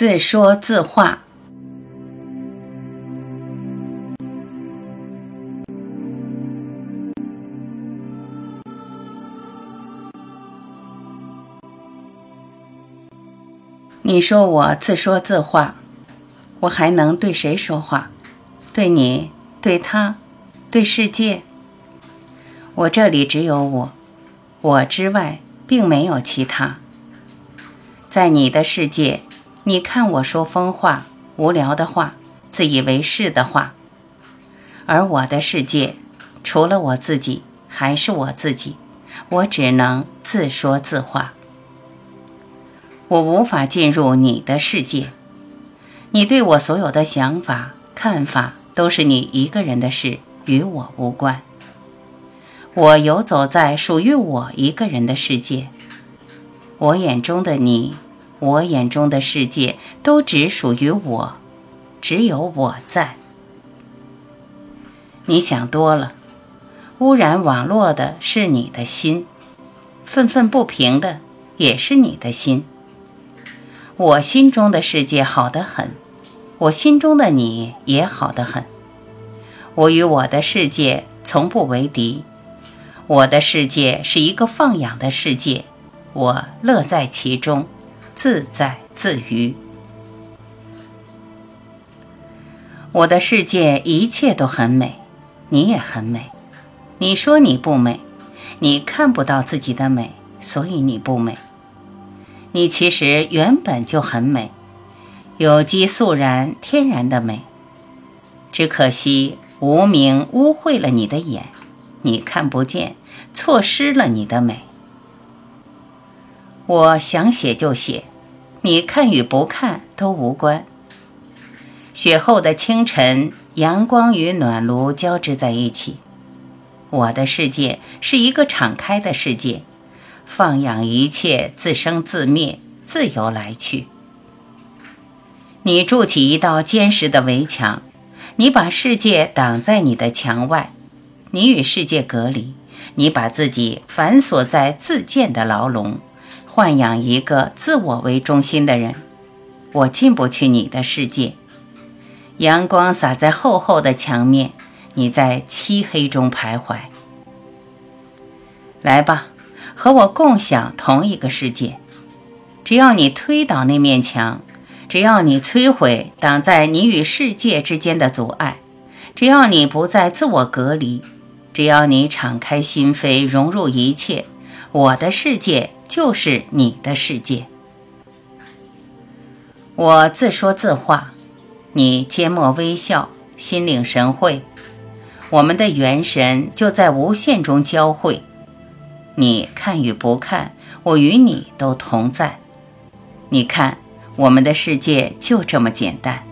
自说自话。你说我自说自话，我还能对谁说话？对你，对他，对世界？我这里只有我，我之外并没有其他。在你的世界，你看我说疯话、无聊的话、自以为是的话；而我的世界，除了我自己，还是我自己，我只能自说自话。我无法进入你的世界，你对我所有的想法、看法都是你一个人的事，与我无关。我游走在属于我一个人的世界，我眼中的你，我眼中的世界都只属于我，只有我在。你想多了，污染网络的是你的心，愤愤不平的也是你的心。我心中的世界好得很，我心中的你也好得很。我与我的世界从不为敌，我的世界是一个放养的世界，我乐在其中，自在自娱。我的世界一切都很美，你也很美。你说你不美，你看不到自己的美，所以你不美。你其实原本就很美，有机素然、天然的美。只可惜无名污秽了你的眼，你看不见，错失了你的美。我想写就写，你看与不看都无关。雪后的清晨，阳光与暖炉交织在一起。我的世界是一个敞开的世界。放养一切自生自灭，自由来去。你筑起一道坚实的围墙，你把世界挡在你的墙外，你与世界隔离，你把自己反锁在自建的牢笼，豢养一个自我为中心的人。我进不去你的世界。阳光洒在厚厚的墙面，你在漆黑中徘徊。来吧。和我共享同一个世界，只要你推倒那面墙，只要你摧毁挡在你与世界之间的阻碍，只要你不再自我隔离，只要你敞开心扉融入一切，我的世界就是你的世界。我自说自话，你缄默微笑，心领神会，我们的元神就在无限中交汇。你看与不看，我与你都同在。你看，我们的世界就这么简单。